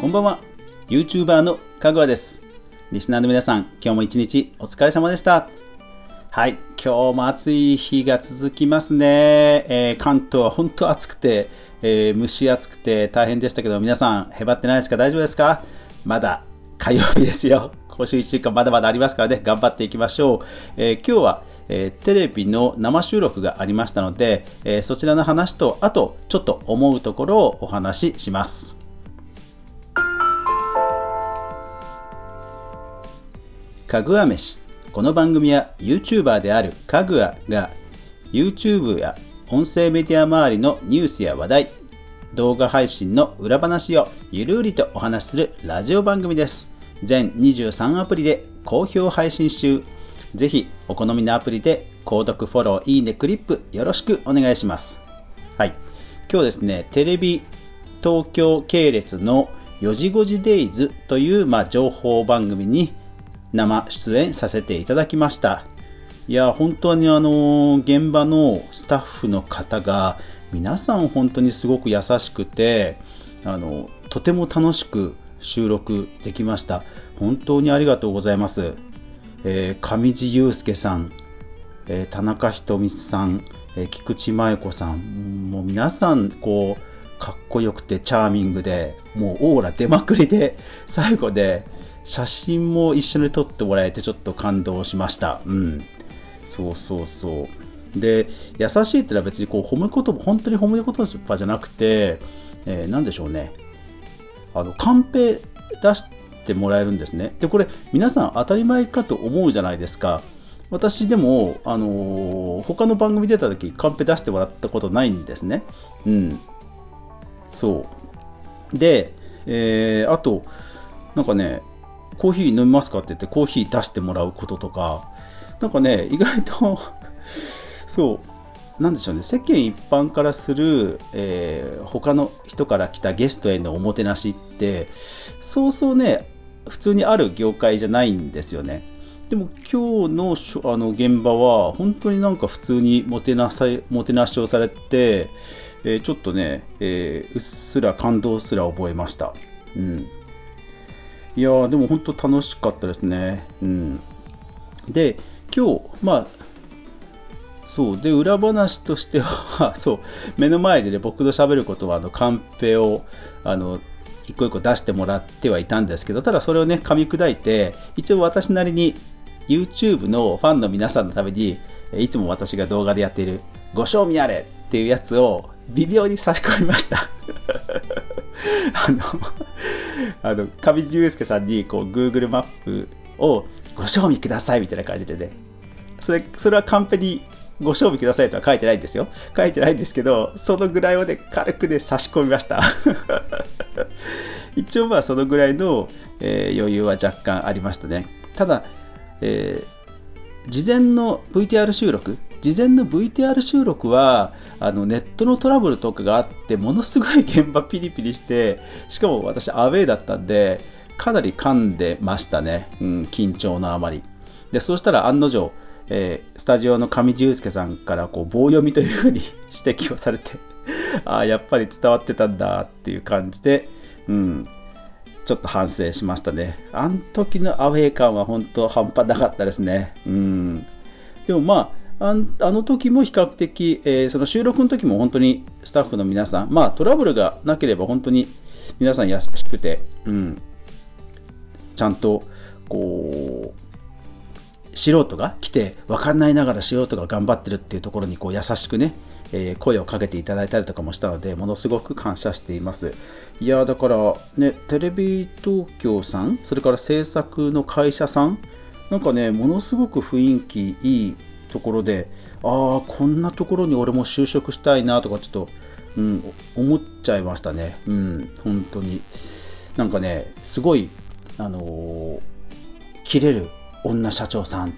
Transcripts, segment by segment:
こんばんは。YouTuber のかぐわです。リスナーの皆さん今日も一日お疲れ様でした。はい今日も暑い日が続きますね、えー、関東は本当暑くて、えー、蒸し暑くて大変でしたけど皆さんへばってないですか？大丈夫ですか？まだ火曜日ですよ。今週1週間まだまだありますからね。頑張っていきましょう、えー、今日はえー、テレビの生収録がありましたので、えー、そちらの話と、あとちょっと思うところをお話しします。かぐわ飯この番組は YouTuber であるかぐわが YouTube や音声メディア周りのニュースや話題動画配信の裏話をゆるりとお話しするラジオ番組です全23アプリで好評配信中ぜひお好みのアプリで購読、フォロー、いいね、クリップよろしくお願いします。はい。今日ですね、テレビ東京系列の4時5時デイズという、まあ、情報番組に生出演させていただきました。いや、本当にあの、現場のスタッフの方が、皆さん本当にすごく優しくて、あの、とても楽しく収録できました。本当にありがとうございます。えー、上地雄介さん、えー、田中ひとみさん、えー、菊池真由子さんもう皆さんこうかっこよくてチャーミングでもうオーラ出まくりで最後で写真も一緒に撮ってもらえてちょっと感動しましたうんそうそうそうで優しいってのは別にこう褒め言葉本当に褒め言葉じゃなくて、えー、何でしょうねあのカンペ出してもらえるんですね。で、これ皆さん当たり前かと思うじゃないですか。私でも、あのー、他の番組出た時、カンペ出してもらったことないんですね。うん。そう。で、えー、あと、なんかね、コーヒー飲みますかって言ってコーヒー出してもらうこととか、なんかね、意外と そう、なんでしょうね、世間一般からする、えー、他の人から来たゲストへのおもてなしって、そうそうね、普通にある業界じゃないんですよね。でも今日のあの現場は本当になんか普通にもてなさもてなしをされて、えー、ちょっとね、えー、うっすら感動すら覚えました。うん、いやでも本当楽しかったですね。うん、で今日まあそうで裏話としては そう目の前でね僕と喋ることはあのカンペをあの一個一個出してもらってはいたんですけど、ただそれをね、噛み砕いて、一応私なりに YouTube のファンの皆さんのために、いつも私が動画でやっている、ご賞味あれっていうやつを微妙に差し込みました。あの、あの、上地雄介さんにこう Google マップをご賞味くださいみたいな感じでね、それ、それはカンペにご賞味くださいとは書いてないんですよ。書いてないんですけど、そのぐらいをね、軽くね、差し込みました。一応まあそのぐらいの、えー、余裕は若干ありましたね。ただ、えー、事前の VTR 収録、事前の VTR 収録はあのネットのトラブルとかがあってものすごい現場ピリピリしてしかも私アウェーだったんでかなり噛んでましたね、うん、緊張のあまり。でそうしたら案の定えー、スタジオの上地雄介さんからこう棒読みというふうに指摘をされて ああやっぱり伝わってたんだっていう感じで、うん、ちょっと反省しましたね。あの時のアウェー感は本当半端なかったですね、うん、でもまああの時も比較的、えー、その収録の時も本当にスタッフの皆さん、まあトラブルがなければ本当に皆さん優しくて、うん、ちゃんとこう素人が来て分かんないながら素人が頑張ってるっていうところにこう優しくね、えー、声をかけていただいたりとかもしたのでものすごく感謝しています。いやだからねテレビ東京さんそれから制作の会社さんなんかねものすごく雰囲気いいところでああこんなところに俺も就職したいなとかちょっと、うん、思っちゃいましたね。うん本当に。なんかねすごいあのー、切れる女社長さん。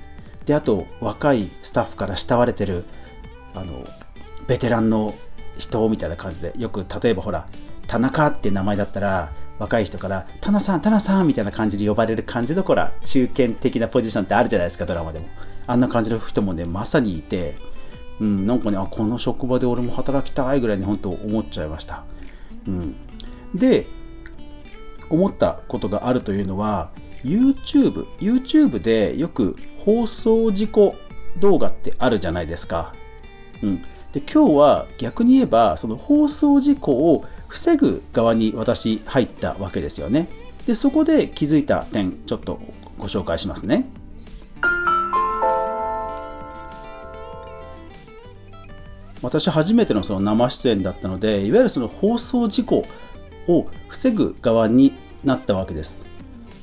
であと若いスタッフから慕われてるあのベテランの人みたいな感じでよく例えばほら田中っていう名前だったら若い人から「タナさんタナさん」みたいな感じで呼ばれる感じのほら中堅的なポジションってあるじゃないですかドラマでも。あんな感じの人もねまさにいてうん、なんかねあこの職場で俺も働きたいぐらいに本当思っちゃいました、うん、で思ったことがあるというのは YouTube、YouTube でよく放送事故動画ってあるじゃないですか。うん、で今日は逆に言えばその放送事故を防ぐ側に私入ったわけですよね。でそこで気づいた点ちょっとご紹介しますね。私初めてのその生出演だったのでいわゆるその放送事故を防ぐ側になったわけです。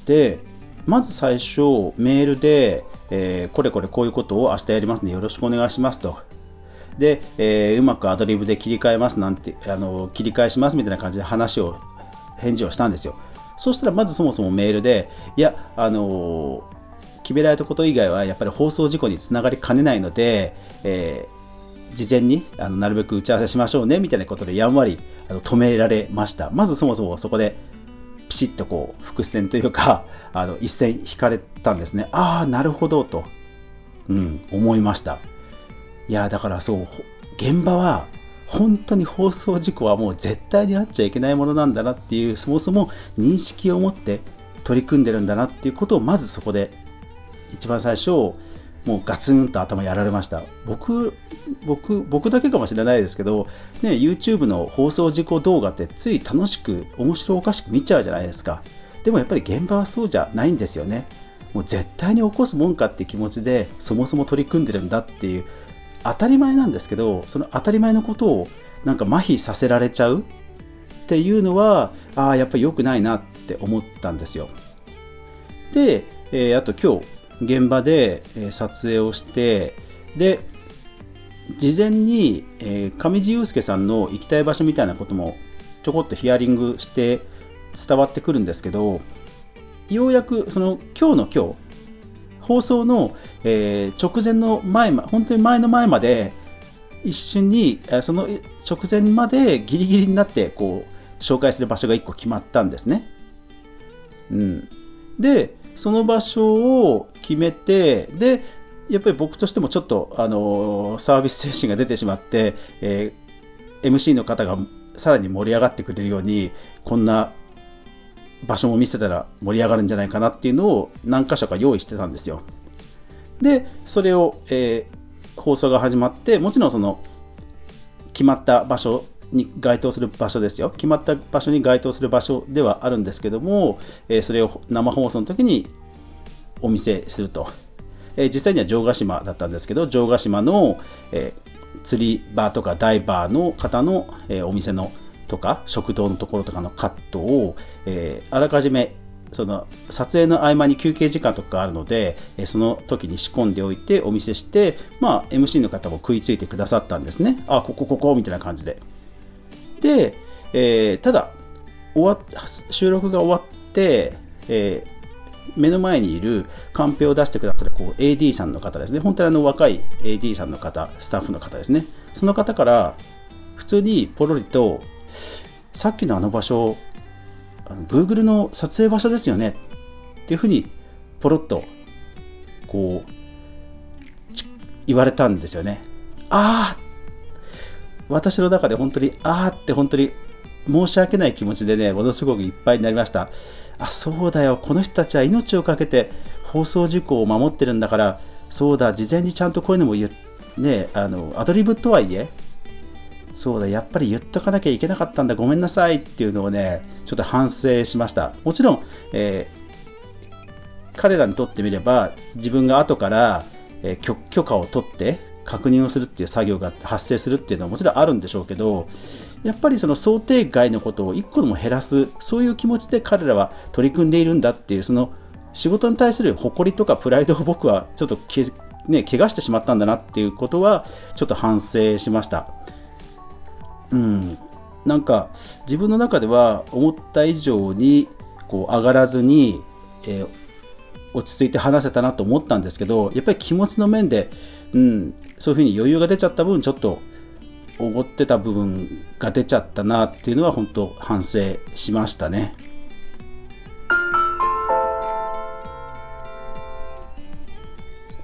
でまず最初メールで、えー、これこれこういうことを明日やりますのでよろしくお願いしますと。で、えー、うまくアドリブで切り替えますなんてあの切り返しますみたいな感じで話を返事をしたんですよ。そしたらまずそもそもメールでいやあの決められたこと以外はやっぱり放送事故につながりかねないので、えー、事前にあのなるべく打ち合わせしましょうねみたいなことでやんわりあの止められました。まずそもそもそこでピシッとこう伏線というか あの一線引かれたんですね。ああ、なるほどと、うん、思いました。いや、だからそう、現場は本当に放送事故はもう絶対にあっちゃいけないものなんだなっていう、そもそも認識を持って取り組んでるんだなっていうことをまずそこで一番最初もうガツンと頭やられました。僕、僕、僕だけかもしれないですけど、ね、YouTube の放送事故動画ってつい楽しく、面白おかしく見ちゃうじゃないですか。でもやっぱり現場はそうじゃないんですよね。もう絶対に起こすもんかって気持ちで、そもそも取り組んでるんだっていう、当たり前なんですけど、その当たり前のことをなんか麻痺させられちゃう？っていうのは、ああ、やっぱり良くないなって思ったんですよ。で、えー、あと今日、現場で撮影をしてで事前に、上地雄介さんの行きたい場所みたいなこともちょこっとヒアリングして伝わってくるんですけどようやくその今日の今日放送の、えー、直前の前本当に前の前まで一瞬にその直前までギリギリになってこう紹介する場所が1個決まったんですね。うん、でその場所を決めてでやっぱり僕としてもちょっとあのサービス精神が出てしまって、えー、MC の方がさらに盛り上がってくれるようにこんな場所も見せたら盛り上がるんじゃないかなっていうのを何箇所か用意してたんですよ。でそれを、えー、放送が始まってもちろんその決まった場所に該当する場所ですよ。決まった場所に該当する場所ではあるんですけども、え、それを生放送の時にお見せすると。え、実際には城ヶ島だったんですけど、城ヶ島の、え、釣り場とかダイバーの方の、えお店のとか食堂のところとかのカットを、えあらかじめその撮影の合間に休憩時間とかあるので、えその時に仕込んでおいてお見せして、まあ、MC の方も食いついてくださったんですね。あ、ここ、ここ、みたいな感じで。で、えー、ただ終わ収録が終わって、えー、目の前にいるカンペを出してくださるこう AD さんの方ですね。本当にあの若い AD さんの方スタッフの方ですね。その方から普通にポロリとさっきのあの場所あの Google の撮影場所ですよね。っていうふうにポロッとこう言われたんですよね。ああ私の中で本当に、あーって本当に申し訳ない気持ちでね、ものすごくいっぱいになりました。あ、そうだよ、この人たちは命を懸けて放送事故を守ってるんだから、そうだ、事前にちゃんとこういうのも言ね、あの、アドリブとはいえ、そうだ、やっぱり言っとかなきゃいけなかったんだ、ごめんなさいっていうのをね、ちょっと反省しました。もちろん、えー、彼らにとってみれば、自分が後から、え、許可を取って、確認をするっていう作業が発生するっていうのはもちろんあるんでしょうけどやっぱりその想定外のことを一個でも減らすそういう気持ちで彼らは取り組んでいるんだっていうその仕事に対する誇りとかプライドを僕はちょっとけ、ね、怪我してしまったんだなっていうことはちょっと反省しました。うんなんか自分の中では思った以上にこう上がらずに、えー、落ち着いて話せたなと思ったんですけどやっぱり気持ちの面で、うん、そういうふうに余裕が出ちゃった分ちょっとおごってた部分が出ちゃったなっていうのは本当反省しましたね。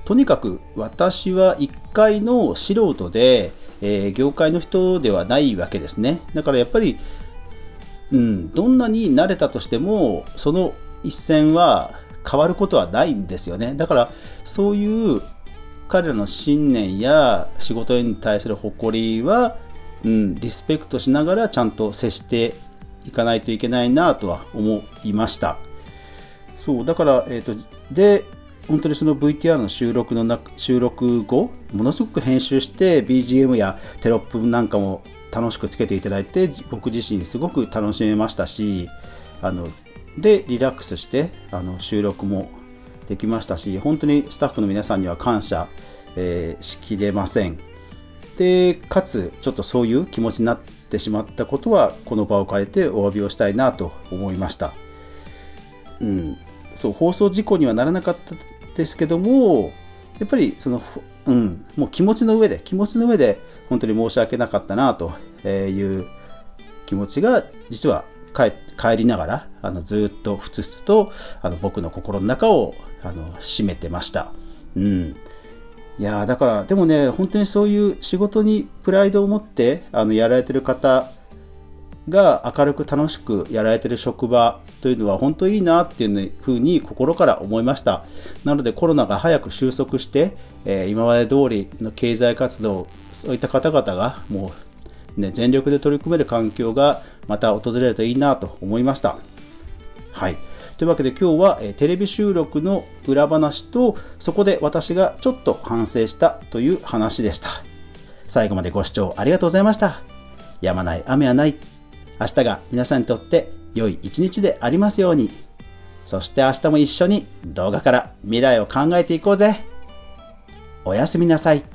とにかく私は1階の素人で、えー、業界の人ではないわけですね。だからやっぱりうん、どんなに慣れたとしてもその一線は変わることはないんですよねだからそういう彼らの信念や仕事に対する誇りは、うん、リスペクトしながらちゃんと接していかないといけないなとは思いました。そうだから、えーと、で本当にその VTR の収録の中収録後ものすごく編集して BGM やテロップなんかも楽しくつけていただいて僕自身すごく楽しめましたしあのでリラックスしてあの収録もできましたし本当にスタッフの皆さんには感謝、えー、しきれません。でかつちょっとそういう気持ちになってしまったことはこの場を借りてお詫びをしたいなと思いました。うん。そう放送事故にはならなかったですけどもやっぱりその、うん、もう気持ちの上で気持ちの上で本当に申し訳なかったなという気持ちが実は帰りながらあのずっとふつふつとあの僕の心の中をあの締めてました。うん、いやだからでもね本当にそういう仕事にプライドを持ってあのやられてる方が明るく楽しくやられてる職場というのは本当いいなっていうふうに心から思いました。なのでコロナが早く収束して、えー、今まで通りの経済活動そういった方々がもう、ね、全力で取り組める環境がまた訪れるといいなと思いました。はい。というわけで今日は、え、テレビ収録の裏話とそこで私がちょっと反省したという話でした最後までご視聴ありがとうございましたやまない雨はない明日が皆さんにとって良い一日でありますように。そして明日も一緒に動画から未来を考えていこうぜ。おやすみなさい。